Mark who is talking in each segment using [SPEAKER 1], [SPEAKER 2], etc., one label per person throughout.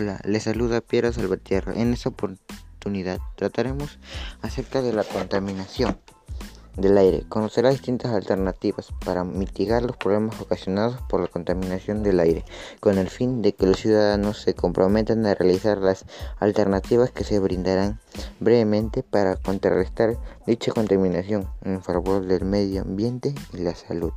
[SPEAKER 1] Hola, les saluda Piero Salvatierra. En esta oportunidad trataremos acerca de la contaminación del aire. Conocerá distintas alternativas para mitigar los problemas ocasionados por la contaminación del aire, con el fin de que los ciudadanos se comprometan a realizar las alternativas que se brindarán brevemente para contrarrestar dicha contaminación en favor del medio ambiente y la salud.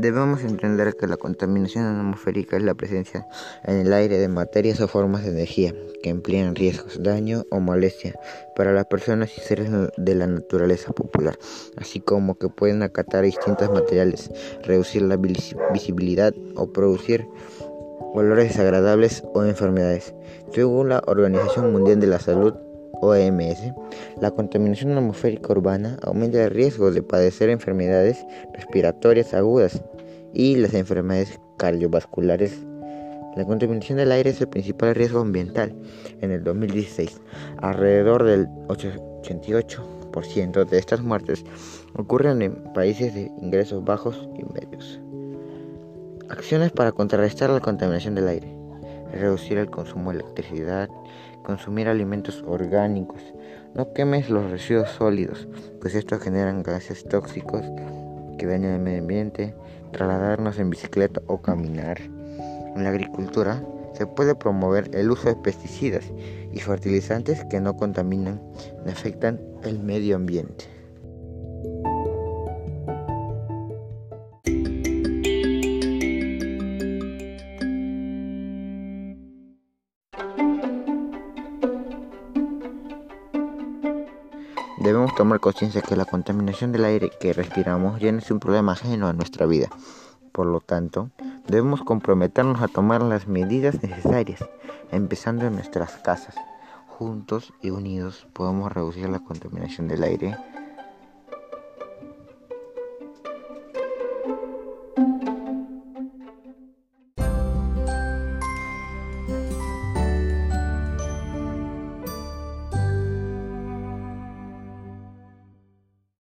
[SPEAKER 1] Debemos entender que la contaminación atmosférica es la presencia en el aire de materias o formas de energía que emplean riesgos, daño o molestia para las personas y seres de la naturaleza popular, así como que pueden acatar distintos materiales, reducir la visibilidad o producir olores desagradables o enfermedades. Según la Organización Mundial de la Salud, OMS, la contaminación atmosférica urbana aumenta el riesgo de padecer enfermedades respiratorias agudas y las enfermedades cardiovasculares. La contaminación del aire es el principal riesgo ambiental. En el 2016, alrededor del 88% de estas muertes ocurren en países de ingresos bajos y medios. Acciones para contrarrestar la contaminación del aire. Reducir el consumo de electricidad, consumir alimentos orgánicos, no quemes los residuos sólidos, pues estos generan gases tóxicos que dañan el medio ambiente, trasladarnos en bicicleta o caminar. En la agricultura se puede promover el uso de pesticidas y fertilizantes que no contaminan ni afectan el medio ambiente. Debemos tomar conciencia que la contaminación del aire que respiramos ya no es un problema ajeno a nuestra vida. Por lo tanto, debemos comprometernos a tomar las medidas necesarias, empezando en nuestras casas. Juntos y unidos podemos reducir la contaminación del aire